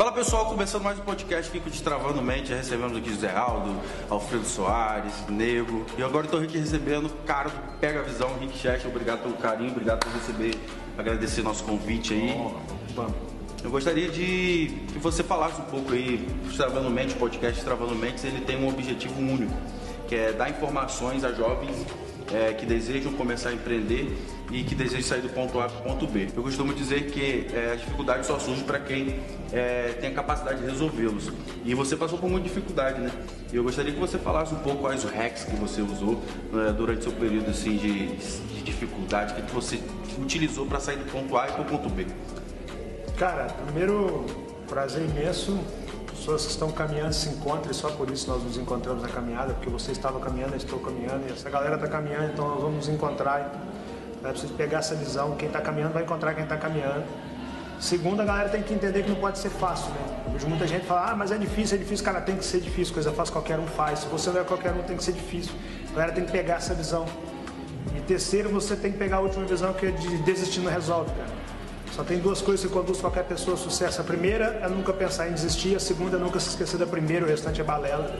Fala pessoal, começando mais um podcast aqui com o Destravando Mente. Recebemos aqui José Aldo, Alfredo Soares, Nego. E agora estou aqui recebendo o cara do Pega a Visão, Rick Chester. Obrigado pelo carinho, obrigado por receber, agradecer nosso convite aí. Eu gostaria de que você falasse um pouco aí, Destravando Mente, o podcast Destravando Mentes, ele tem um objetivo único, que é dar informações a jovens é, que desejam começar a empreender e que desejam sair do ponto A para o ponto B. Eu costumo dizer que é, as dificuldades só surgem para quem é, tem a capacidade de resolvê-los. E você passou por muita dificuldade, né? E eu gostaria que você falasse um pouco quais hacks que você usou né, durante seu período assim, de, de dificuldade, que você utilizou para sair do ponto A para o ponto B. Cara, primeiro, prazer imenso pessoas que estão caminhando se encontrem, só por isso nós nos encontramos na caminhada, porque você estava caminhando, eu estou caminhando, e essa galera está caminhando, então nós vamos nos encontrar. É preciso pegar essa visão, quem está caminhando vai encontrar quem está caminhando. Segundo, a galera tem que entender que não pode ser fácil, né? Eu vejo muita gente falar, ah, mas é difícil, é difícil. Cara, tem que ser difícil, coisa fácil qualquer um faz. Se você não é qualquer um, tem que ser difícil. A galera tem que pegar essa visão. E terceiro, você tem que pegar a última visão, que é de desistir não resolve, cara. Só tem duas coisas que conduzem qualquer pessoa ao sucesso. A primeira é nunca pensar em desistir, a segunda é nunca se esquecer da primeira, o restante é balela.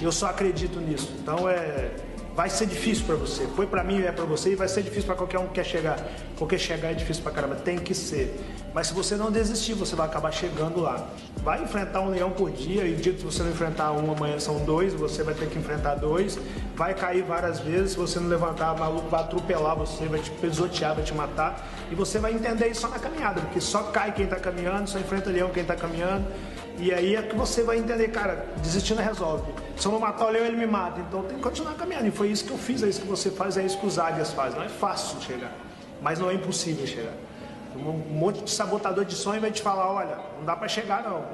E eu só acredito nisso. Então é vai ser difícil para você. Foi para mim, é para você e vai ser difícil para qualquer um que quer chegar. Porque chegar é difícil para caramba, tem que ser. Mas se você não desistir, você vai acabar chegando lá. Vai enfrentar um leão por dia e dito que você não enfrentar um, amanhã são dois, você vai ter que enfrentar dois. Vai cair várias vezes, se você não levantar, o maluco vai atropelar você, vai te pisotear, vai te matar. E você vai entender isso só na caminhada, porque só cai quem está caminhando, só enfrenta leão quem está caminhando. E aí é que você vai entender, cara, desistindo resolve. Se eu não matar o leão, ele me mata. Então tem que continuar caminhando. E foi isso que eu fiz, é isso que você faz, é isso que os águias fazem. Não é fácil chegar, mas não é impossível chegar. Um monte de sabotador de sonho vai te falar, olha, não dá para chegar não.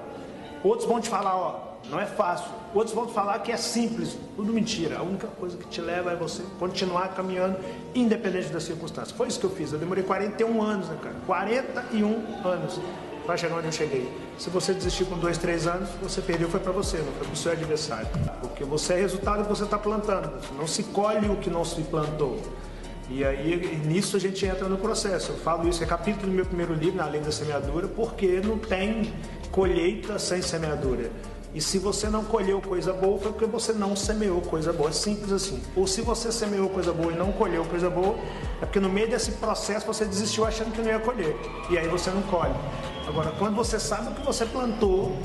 Outros vão te falar, ó, não é fácil. Outros vão falar que é simples, tudo mentira. A única coisa que te leva é você continuar caminhando, independente das circunstâncias. Foi isso que eu fiz. Eu demorei 41 anos, né, cara? 41 anos para chegar onde eu cheguei. Se você desistir com dois, três anos, você perdeu, foi para você, não foi para o seu adversário. Porque você é resultado que você está plantando. Não se colhe o que não se plantou. E aí, nisso a gente entra no processo. Eu falo isso, é capítulo do meu primeiro livro, Na Lei da Semeadura, porque não tem colheita sem semeadura. E se você não colheu coisa boa, foi porque você não semeou coisa boa. É simples assim. Ou se você semeou coisa boa e não colheu coisa boa, é porque no meio desse processo você desistiu achando que não ia colher. E aí você não colhe. Agora, quando você sabe o que você plantou,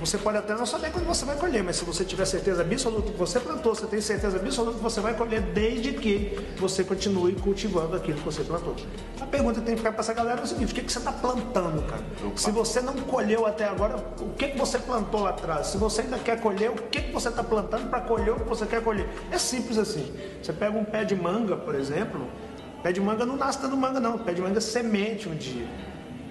você pode até não saber quando você vai colher, mas se você tiver certeza absoluta que você plantou, você tem certeza absoluta que você vai colher desde que você continue cultivando aquilo que você plantou. A pergunta que tem que ficar para essa galera é o seguinte: o que, que você está plantando, cara? Se você não colheu até agora, o que, que você plantou lá atrás? Se você ainda quer colher, o que, que você está plantando para colher o que você quer colher? É simples assim. Você pega um pé de manga, por exemplo, pé de manga não nasce dando manga, não. Pé de manga é semente um dia.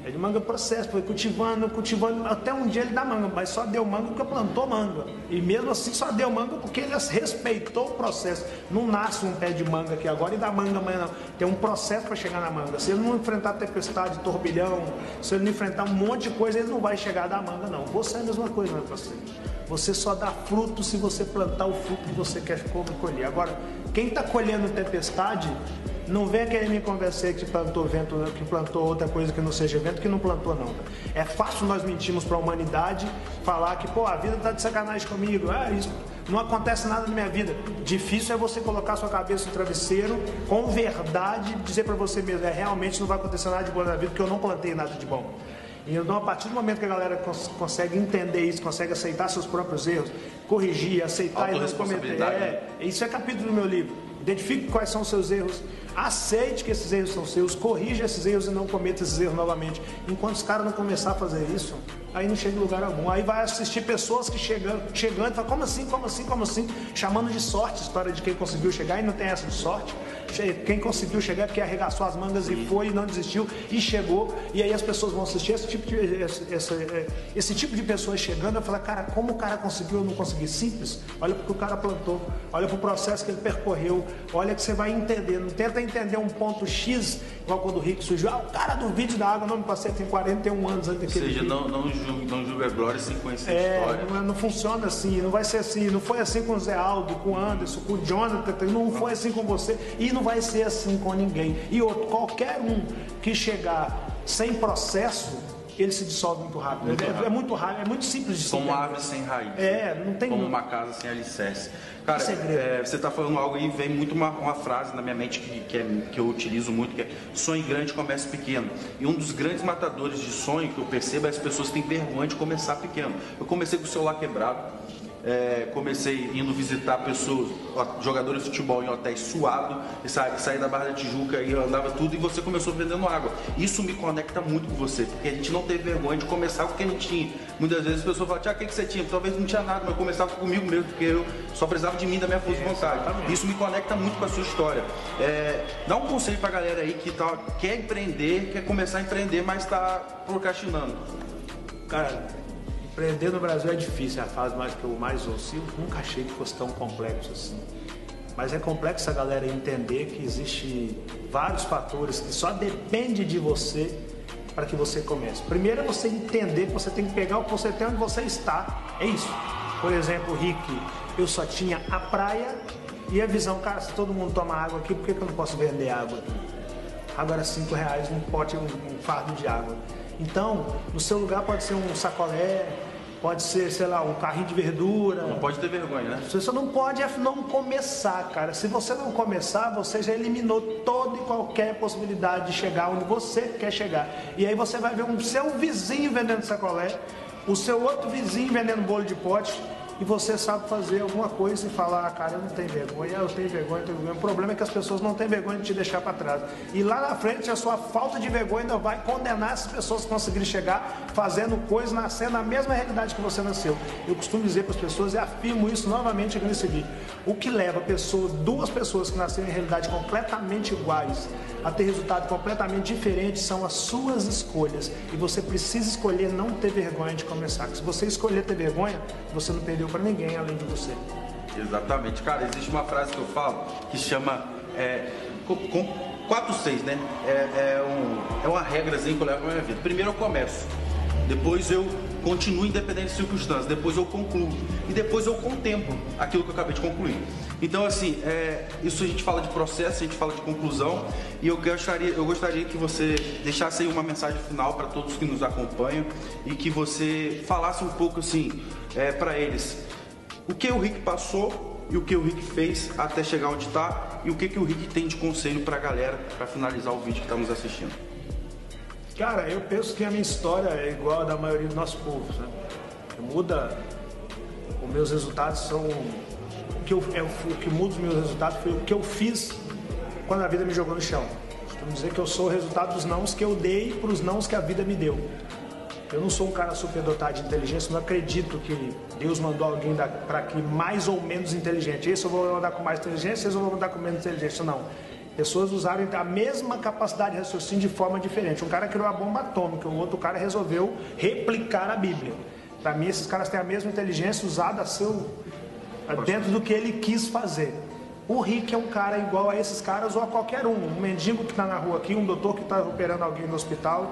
Ele manga processo, foi cultivando, cultivando, até um dia ele dá manga, mas só deu manga porque plantou manga. E mesmo assim só deu manga porque ele respeitou o processo. Não nasce um pé de manga aqui agora e dá manga amanhã não. Tem um processo para chegar na manga. Se ele não enfrentar tempestade, turbilhão, se ele não enfrentar um monte de coisa, ele não vai chegar a dar manga não. Você é a mesma coisa, meu parceiro. Você só dá fruto se você plantar o fruto que você quer colher. Agora, quem está colhendo tempestade não venha querer me convencer que plantou vento, que plantou outra coisa que não seja vento, que não plantou não. É fácil nós mentirmos para a humanidade, falar que, pô, a vida está de sacanagem comigo. Ah, isso não acontece nada na minha vida. Difícil é você colocar sua cabeça no travesseiro, com verdade, dizer para você mesmo, é realmente não vai acontecer nada de bom na vida, porque eu não plantei nada de bom. E então, a partir do momento que a galera cons consegue entender isso, consegue aceitar seus próprios erros, corrigir, aceitar e não cometer. É, isso é capítulo do meu livro. Identifique quais são os seus erros, aceite que esses erros são seus, corrija esses erros e não cometa esses erros novamente. Enquanto os caras não começar a fazer isso, aí não chega em lugar algum. Aí vai assistir pessoas que chegam, chegando e falam, como assim, como assim, como assim? Chamando de sorte, história de quem conseguiu chegar e não tem essa de sorte. Quem conseguiu chegar é porque arregaçou as mangas e foi e não desistiu e chegou. E aí as pessoas vão assistir esse tipo de, esse, esse, esse tipo de pessoas chegando e falar, cara, como o cara conseguiu eu não consegui? Simples. Olha porque o cara plantou, olha para o processo que ele percorreu, olha que você vai entender. Não tenta entender um ponto X, igual quando o Rick surgiu. Ah, o cara do vídeo da água não me passei, tem 41 anos antes daquele Ou seja, vídeo. não, não, não julga a glória sem conhecer É, a história. não, não funciona assim, não vai ser assim. Não foi assim com o Zé Aldo, com o Anderson, com o Jonathan, não foi assim com você e não vai ser assim com ninguém. E outro, qualquer um que chegar sem processo, ele se dissolve muito rápido. Muito é, rápido. é, muito rápido, é muito simples de se Como árvore sem raiz. É, não tem. Como uma casa sem alicerce. Cara, é, você está falando algo aí, vem muito uma, uma frase na minha mente que, que, é, que eu utilizo muito, que é sonho grande, comece pequeno. E um dos grandes matadores de sonho que eu percebo é as pessoas têm vergonha de começar pequeno. Eu comecei com o celular quebrado, é, comecei indo visitar pessoas, jogadores de futebol em hotéis suado, e sa saí da Barra da Tijuca e andava tudo, e você começou vendendo água. Isso me conecta muito com você, porque a gente não teve vergonha de começar com o que a gente tinha. Muitas vezes as pessoas falam, Tiago, o que, que você tinha? Talvez não tinha nada, mas eu começava comigo mesmo, porque eu só precisava de mim, da minha força de vontade. Isso me conecta muito com a sua história. É, dá um conselho pra galera aí que tá, quer empreender, quer começar a empreender, mas está procrastinando. Cara, Empreender no Brasil é difícil, é a fase mais que eu mais. Eu nunca achei que fosse tão complexo assim. Mas é complexo a galera entender que existe vários fatores que só depende de você para que você comece. Primeiro é você entender que você tem que pegar o que você tem onde você está. É isso. Por exemplo, Rick, eu só tinha a praia e a visão, cara, se todo mundo toma água aqui, por que, eu não posso vender água aqui? Agora cinco reais um pote, um fardo de água. Então, no seu lugar pode ser um sacolé, Pode ser, sei lá, um carrinho de verdura. Não pode ter vergonha, né? Você só não pode é não começar, cara. Se você não começar, você já eliminou toda e qualquer possibilidade de chegar onde você quer chegar. E aí você vai ver um seu vizinho vendendo sacolé, o seu outro vizinho vendendo bolo de pote e você sabe fazer alguma coisa e falar, ah, cara, eu não tenho vergonha, eu tenho vergonha, eu tenho vergonha. O problema é que as pessoas não têm vergonha de te deixar para trás. E lá na frente a sua falta de vergonha ainda vai condenar essas pessoas que conseguirem chegar fazendo coisas, nascendo na mesma realidade que você nasceu. Eu costumo dizer para as pessoas e afirmo isso novamente aqui nesse vídeo. O que leva pessoa, duas pessoas que nasceram em realidade completamente iguais a ter resultado completamente diferente são as suas escolhas. E você precisa escolher não ter vergonha de começar. Se você escolher ter vergonha, você não perdeu para ninguém além de você. Exatamente. Cara, existe uma frase que eu falo que chama é, com, com 4, 6, né? É, é, um, é uma regrazinha que eu levo na minha vida. Primeiro eu começo, depois eu continuo independente de circunstâncias, depois eu concluo e depois eu contemplo aquilo que eu acabei de concluir. Então, assim, é, isso a gente fala de processo, a gente fala de conclusão e eu gostaria, eu gostaria que você deixasse aí uma mensagem final para todos que nos acompanham e que você falasse um pouco assim é, para eles o que o Rick passou e o que o Rick fez até chegar onde está e o que, que o Rick tem de conselho para a galera para finalizar o vídeo que estamos assistindo. Cara, eu penso que a minha história é igual a da maioria do nosso povo. Né? Muda, os meus resultados são o que, eu, é, o que muda os meus resultados foi o que eu fiz quando a vida me jogou no chão. Costumo dizer que eu sou o resultado dos nãos que eu dei para os nãos que a vida me deu. Eu não sou um cara superdotado de inteligência, não acredito que Deus mandou alguém para aqui mais ou menos inteligente. Esse eu vou mandar com mais inteligência, esse eu vou mandar com menos inteligência. Não. Pessoas usaram a mesma capacidade de raciocínio de forma diferente. Um cara criou a bomba atômica, o outro cara resolveu replicar a Bíblia. Para mim, esses caras têm a mesma inteligência usada a seu, dentro do que ele quis fazer. O Rick é um cara igual a esses caras ou a qualquer um. Um mendigo que está na rua aqui, um doutor que está operando alguém no hospital,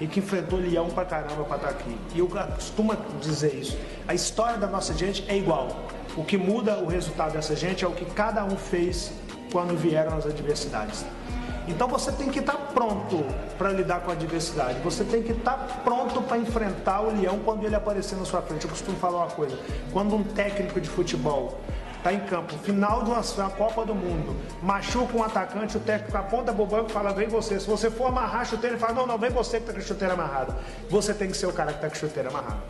e que enfrentou leão pra caramba pra estar tá aqui. E eu costumo dizer isso. A história da nossa gente é igual. O que muda o resultado dessa gente é o que cada um fez quando vieram as adversidades. Então você tem que estar pronto para lidar com a adversidade. Você tem que estar pronto para enfrentar o leão quando ele aparecer na sua frente. Eu costumo falar uma coisa: quando um técnico de futebol está em campo, final de uma, uma, Copa do Mundo, machuca um atacante, o técnico aponta pro banco e fala, vem você. Se você for amarrar a chuteira, ele fala, não, não, vem você que está com a chuteira amarrada. Você tem que ser o cara que está com a chuteira amarrada.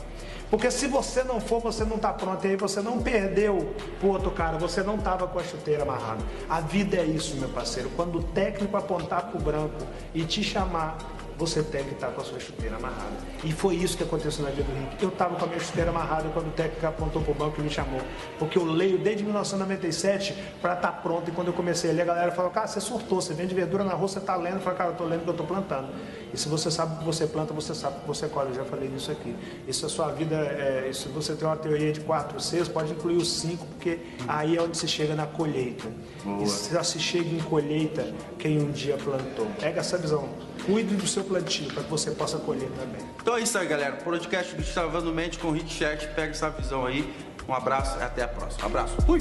Porque se você não for, você não está pronto. E aí você não perdeu pro outro cara, você não estava com a chuteira amarrada. A vida é isso, meu parceiro. Quando o técnico apontar pro branco e te chamar você tem que estar com a sua chuteira amarrada. E foi isso que aconteceu na vida do Rick. Eu estava com a minha chuteira amarrada quando o técnico apontou para o banco e me chamou. Porque eu leio desde 1997 para estar tá pronto. E quando eu comecei a ler, a galera falou: Cara, você surtou, você vende verdura na rua, você está lendo. Eu falei: Cara, eu estou lendo que eu estou plantando. E se você sabe o que você planta, você sabe o que você colhe. Eu já falei disso aqui. Isso a sua vida, é, se você tem uma teoria de 4, 6, pode incluir os 5, porque aí é onde se chega na colheita. Boa. E só se chega em colheita quem um dia plantou. Pega essa visão. Cuide do seu plantio para que você possa colher também. Então é isso aí, galera. Podcast do Mente com o Rick Chat. Pega essa visão aí. Um abraço e até a próxima. Um abraço. Fui!